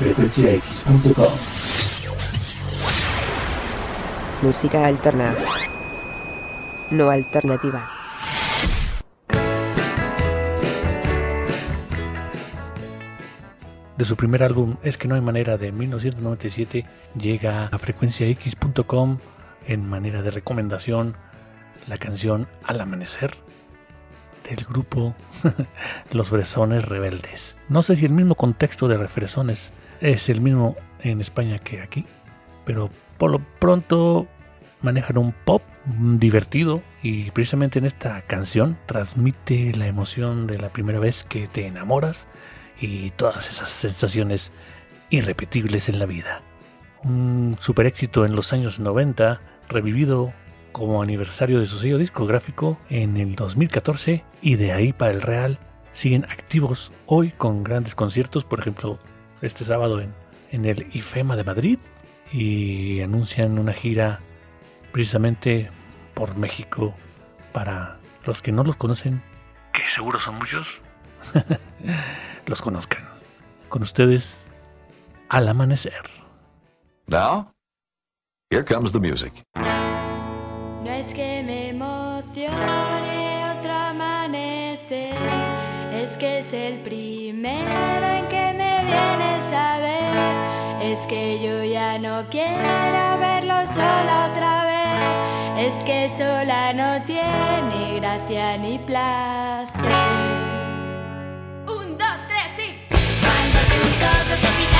frecuenciax.com. Música alterna. No alternativa. De su primer álbum Es que no hay manera de 1997 llega a frecuenciax.com en manera de recomendación la canción Al Amanecer del grupo Los Fresones Rebeldes. No sé si el mismo contexto de Fresones es el mismo en España que aquí, pero por lo pronto manejan un pop divertido y precisamente en esta canción transmite la emoción de la primera vez que te enamoras y todas esas sensaciones irrepetibles en la vida. Un super éxito en los años 90, revivido como aniversario de su sello discográfico en el 2014 y de ahí para el Real siguen activos hoy con grandes conciertos, por ejemplo este sábado en, en el IFEMA de Madrid y anuncian una gira precisamente por México para los que no los conocen, que seguro son muchos, los conozcan. Con ustedes, al amanecer. Now, here comes the music. No es que me emocione otro amanecer, es que es el primero en que a ver. Es que yo ya no quiero verlo sola otra vez, es que sola no tiene gracia ni placer. Un, dos, tres y. Cuando ojos se